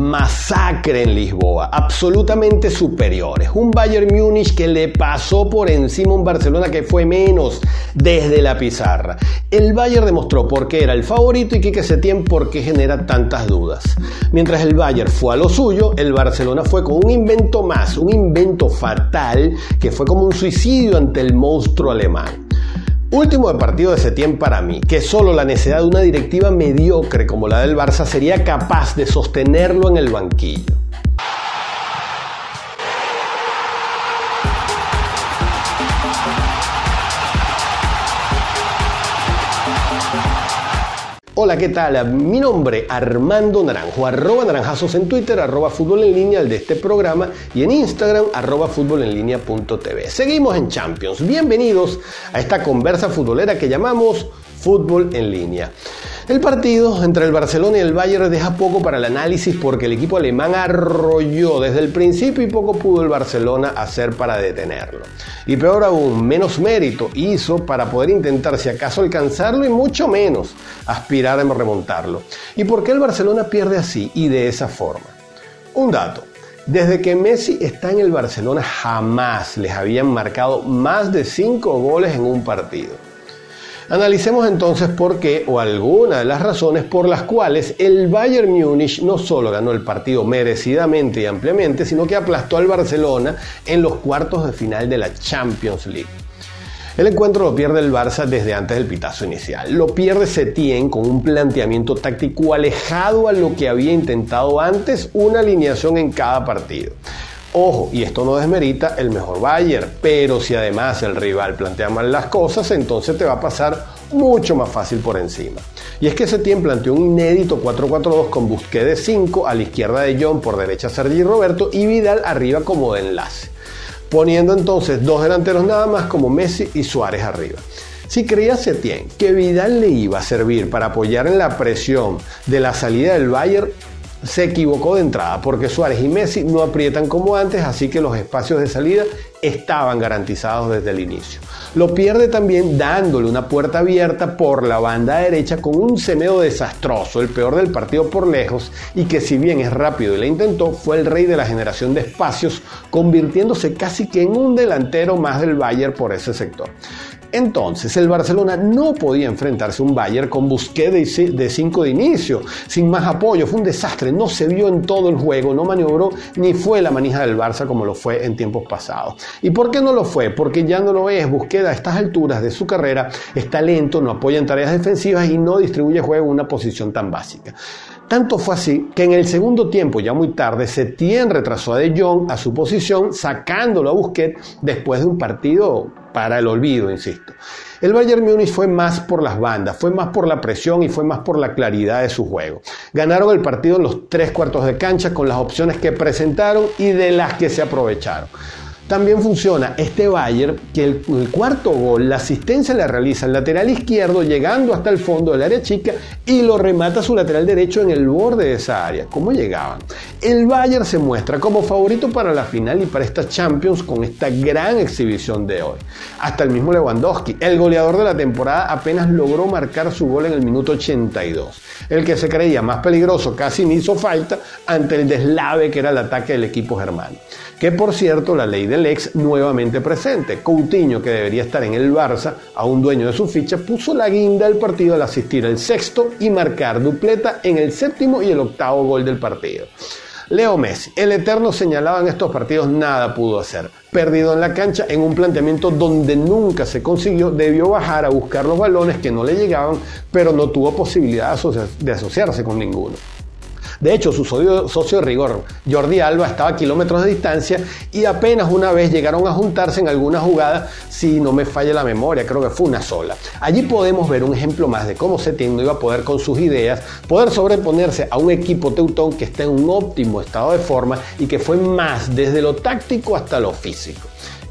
masacre en Lisboa, absolutamente superiores. Un Bayern Múnich que le pasó por encima un Barcelona que fue menos desde la pizarra. El Bayern demostró por qué era el favorito y Quique Setién por qué genera tantas dudas. Mientras el Bayern fue a lo suyo, el Barcelona fue con un invento más, un invento fatal que fue como un suicidio ante el monstruo alemán. Último partido de Setién para mí, que solo la necesidad de una directiva mediocre como la del Barça sería capaz de sostenerlo en el banquillo. Hola, ¿qué tal? Mi nombre Armando Naranjo, arroba naranjazos en Twitter, arroba fútbol en línea, el de este programa, y en Instagram, arroba fútbol en línea TV. Seguimos en Champions. Bienvenidos a esta conversa futbolera que llamamos Fútbol en línea. El partido entre el Barcelona y el Bayern deja poco para el análisis porque el equipo alemán arrolló desde el principio y poco pudo el Barcelona hacer para detenerlo. Y peor aún, menos mérito hizo para poder intentar si acaso alcanzarlo y mucho menos aspirar a remontarlo. ¿Y por qué el Barcelona pierde así y de esa forma? Un dato. Desde que Messi está en el Barcelona jamás les habían marcado más de 5 goles en un partido. Analicemos entonces por qué o alguna de las razones por las cuales el Bayern Múnich no solo ganó el partido merecidamente y ampliamente, sino que aplastó al Barcelona en los cuartos de final de la Champions League. El encuentro lo pierde el Barça desde antes del pitazo inicial. Lo pierde Setien con un planteamiento táctico alejado a lo que había intentado antes, una alineación en cada partido. Ojo, y esto no desmerita el mejor Bayern, pero si además el rival plantea mal las cosas, entonces te va a pasar mucho más fácil por encima. Y es que Setien planteó un inédito 4-4-2 con Busquets de 5, a la izquierda de John, por derecha Sergi Roberto y Vidal arriba como de enlace, poniendo entonces dos delanteros nada más como Messi y Suárez arriba. Si creía Setien que Vidal le iba a servir para apoyar en la presión de la salida del Bayern, se equivocó de entrada porque Suárez y Messi no aprietan como antes, así que los espacios de salida estaban garantizados desde el inicio. Lo pierde también dándole una puerta abierta por la banda derecha con un semeo desastroso, el peor del partido por lejos, y que si bien es rápido y le intentó, fue el rey de la generación de espacios, convirtiéndose casi que en un delantero más del Bayern por ese sector. Entonces, el Barcelona no podía enfrentarse a un Bayern con Busquets de 5 de inicio, sin más apoyo. Fue un desastre, no se vio en todo el juego, no maniobró ni fue la manija del Barça como lo fue en tiempos pasados. ¿Y por qué no lo fue? Porque ya no lo es. Busquets a estas alturas de su carrera está lento, no apoya en tareas defensivas y no distribuye juego en una posición tan básica. Tanto fue así que en el segundo tiempo, ya muy tarde, Setien retrasó a De Jong a su posición, sacándolo a Busquets después de un partido para el olvido, insisto. El Bayern Múnich fue más por las bandas, fue más por la presión y fue más por la claridad de su juego. Ganaron el partido en los tres cuartos de cancha con las opciones que presentaron y de las que se aprovecharon. También funciona este Bayern que el, cuarto gol, la asistencia la realiza el lateral izquierdo llegando hasta el fondo del área chica y lo remata su lateral derecho en el borde de esa área. ¿Cómo llegaban? El Bayern se muestra como favorito para la final y para esta Champions con esta gran exhibición de hoy. Hasta el mismo Lewandowski, el goleador de la temporada, apenas logró marcar su gol en el minuto 82. El que se creía más peligroso casi ni hizo falta ante el deslave que era el ataque del equipo germano. Que por cierto, la ley del ex nuevamente presente. Coutinho, que debería estar en el Barça, a un dueño de su ficha, puso la guinda del partido al asistir el sexto y marcar dupleta en el séptimo y el octavo gol del partido. Leo Messi, el eterno señalado en estos partidos, nada pudo hacer. Perdido en la cancha en un planteamiento donde nunca se consiguió, debió bajar a buscar los balones que no le llegaban, pero no tuvo posibilidad de asociarse con ninguno. De hecho, su socio de rigor, Jordi Alba, estaba a kilómetros de distancia y apenas una vez llegaron a juntarse en alguna jugada, si no me falla la memoria, creo que fue una sola. Allí podemos ver un ejemplo más de cómo Setién no iba a poder con sus ideas, poder sobreponerse a un equipo teutón que está en un óptimo estado de forma y que fue más desde lo táctico hasta lo físico.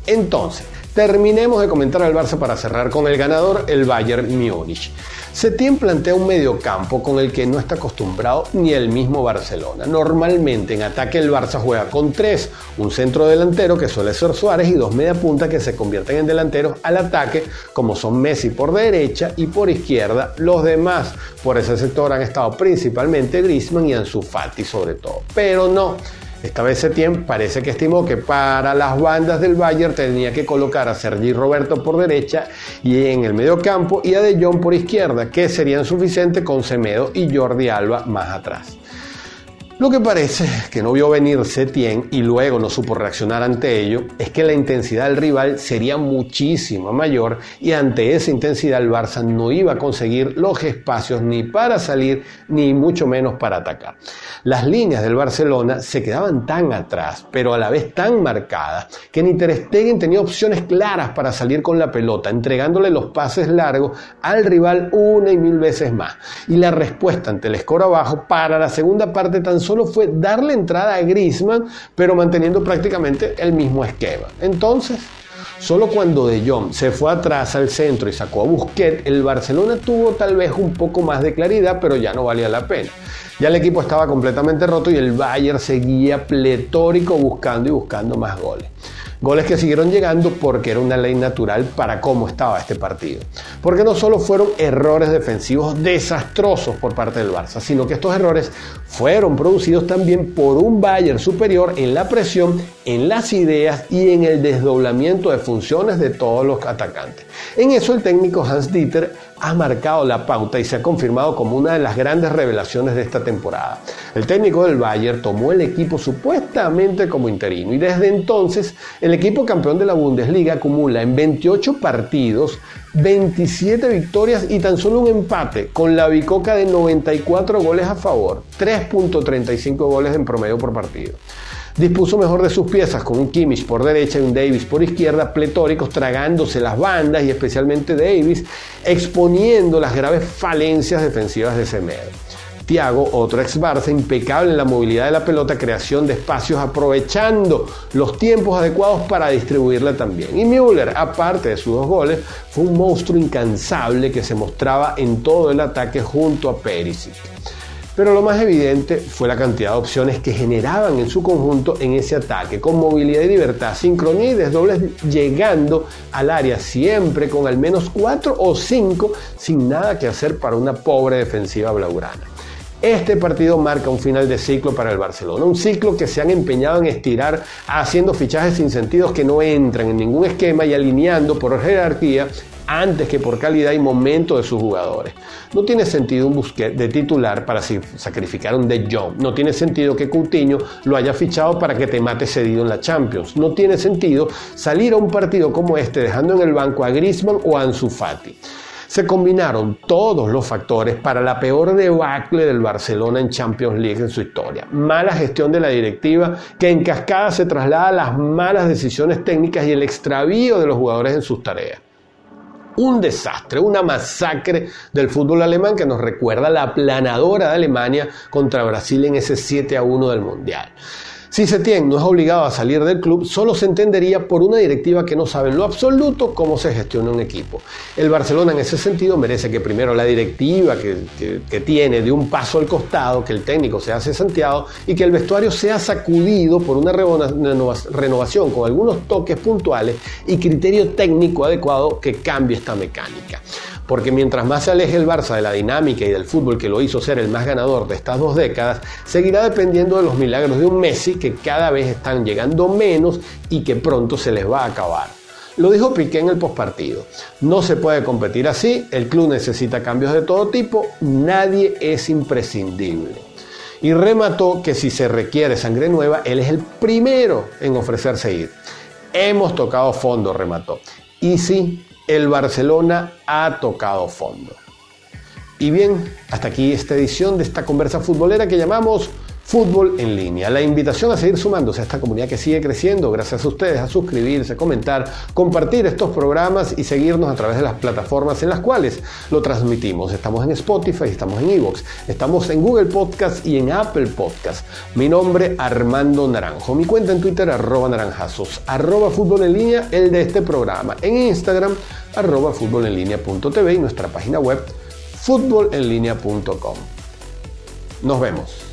Entonces, Terminemos de comentar al Barça para cerrar con el ganador, el Bayern Múnich. Setién plantea un mediocampo con el que no está acostumbrado ni el mismo Barcelona. Normalmente en ataque el Barça juega con tres, un centro delantero que suele ser Suárez y dos media punta que se convierten en delanteros al ataque, como son Messi por derecha y por izquierda. Los demás por ese sector han estado principalmente Griezmann y Ansu Fati sobre todo. Pero no. Esta vez Setien parece que estimó que para las bandas del Bayern tenía que colocar a Sergi Roberto por derecha y en el medio campo y a De Jong por izquierda, que serían suficientes con Semedo y Jordi Alba más atrás. Lo que parece que no vio venir Setien y luego no supo reaccionar ante ello es que la intensidad del rival sería muchísimo mayor y ante esa intensidad el Barça no iba a conseguir los espacios ni para salir ni mucho menos para atacar. Las líneas del Barcelona se quedaban tan atrás, pero a la vez tan marcadas, que ni Ter Stegen tenía opciones claras para salir con la pelota, entregándole los pases largos al rival una y mil veces más. Y la respuesta ante el score abajo para la segunda parte tan solo fue darle entrada a Griezmann, pero manteniendo prácticamente el mismo esquema. Entonces, Solo cuando De Jong se fue atrás al centro y sacó a Busquets, el Barcelona tuvo tal vez un poco más de claridad, pero ya no valía la pena. Ya el equipo estaba completamente roto y el Bayern seguía pletórico buscando y buscando más goles. Goles que siguieron llegando porque era una ley natural para cómo estaba este partido. Porque no solo fueron errores defensivos desastrosos por parte del Barça, sino que estos errores fueron producidos también por un Bayern superior en la presión, en las ideas y en el desdoblamiento de funciones de todos los atacantes. En eso el técnico Hans Dieter ha marcado la pauta y se ha confirmado como una de las grandes revelaciones de esta temporada. El técnico del Bayern tomó el equipo supuestamente como interino y desde entonces el equipo campeón de la Bundesliga acumula en 28 partidos 27 victorias y tan solo un empate con la bicoca de 94 goles a favor, 3.35 goles en promedio por partido. Dispuso mejor de sus piezas con un Kimmich por derecha y un Davis por izquierda, pletóricos tragándose las bandas y especialmente Davis, exponiendo las graves falencias defensivas de Semedo. Thiago, otro ex Barça, impecable en la movilidad de la pelota, creación de espacios, aprovechando los tiempos adecuados para distribuirla también. Y Müller, aparte de sus dos goles, fue un monstruo incansable que se mostraba en todo el ataque junto a Perisic. Pero lo más evidente fue la cantidad de opciones que generaban en su conjunto en ese ataque, con movilidad y libertad, sincronía y desdobles llegando al área siempre con al menos 4 o 5 sin nada que hacer para una pobre defensiva blaugrana. Este partido marca un final de ciclo para el Barcelona, un ciclo que se han empeñado en estirar haciendo fichajes sin sentidos que no entran en ningún esquema y alineando por jerarquía antes que por calidad y momento de sus jugadores. No tiene sentido un Busquets de titular para sacrificar un De Jong. No tiene sentido que Coutinho lo haya fichado para que te mate cedido en la Champions. No tiene sentido salir a un partido como este dejando en el banco a Griezmann o a Ansu Fati. Se combinaron todos los factores para la peor debacle del Barcelona en Champions League en su historia. Mala gestión de la directiva que en cascada se traslada a las malas decisiones técnicas y el extravío de los jugadores en sus tareas un desastre, una masacre del fútbol alemán que nos recuerda la aplanadora de Alemania contra Brasil en ese 7 a 1 del Mundial. Si Setien no es obligado a salir del club, solo se entendería por una directiva que no sabe en lo absoluto cómo se gestiona un equipo. El Barcelona en ese sentido merece que primero la directiva que, que tiene de un paso al costado, que el técnico se hace Santiago y que el vestuario sea sacudido por una renovación con algunos toques puntuales y criterio técnico adecuado que cambie esta mecánica porque mientras más se aleje el Barça de la dinámica y del fútbol que lo hizo ser el más ganador de estas dos décadas, seguirá dependiendo de los milagros de un Messi que cada vez están llegando menos y que pronto se les va a acabar. Lo dijo Piqué en el postpartido. No se puede competir así, el club necesita cambios de todo tipo, nadie es imprescindible. Y remató que si se requiere sangre nueva, él es el primero en ofrecerse ir. Hemos tocado fondo, remató. Y sí, el Barcelona ha tocado fondo. Y bien, hasta aquí esta edición de esta conversa futbolera que llamamos Fútbol en línea. La invitación a seguir sumándose a esta comunidad que sigue creciendo, gracias a ustedes, a suscribirse, comentar, compartir estos programas y seguirnos a través de las plataformas en las cuales lo transmitimos. Estamos en Spotify, estamos en Evox, estamos en Google Podcast y en Apple Podcast. Mi nombre Armando Naranjo. Mi cuenta en Twitter arroba naranjazos, arroba fútbol en línea, el de este programa. En Instagram arroba en y nuestra página web futbolenlinea.com. Nos vemos.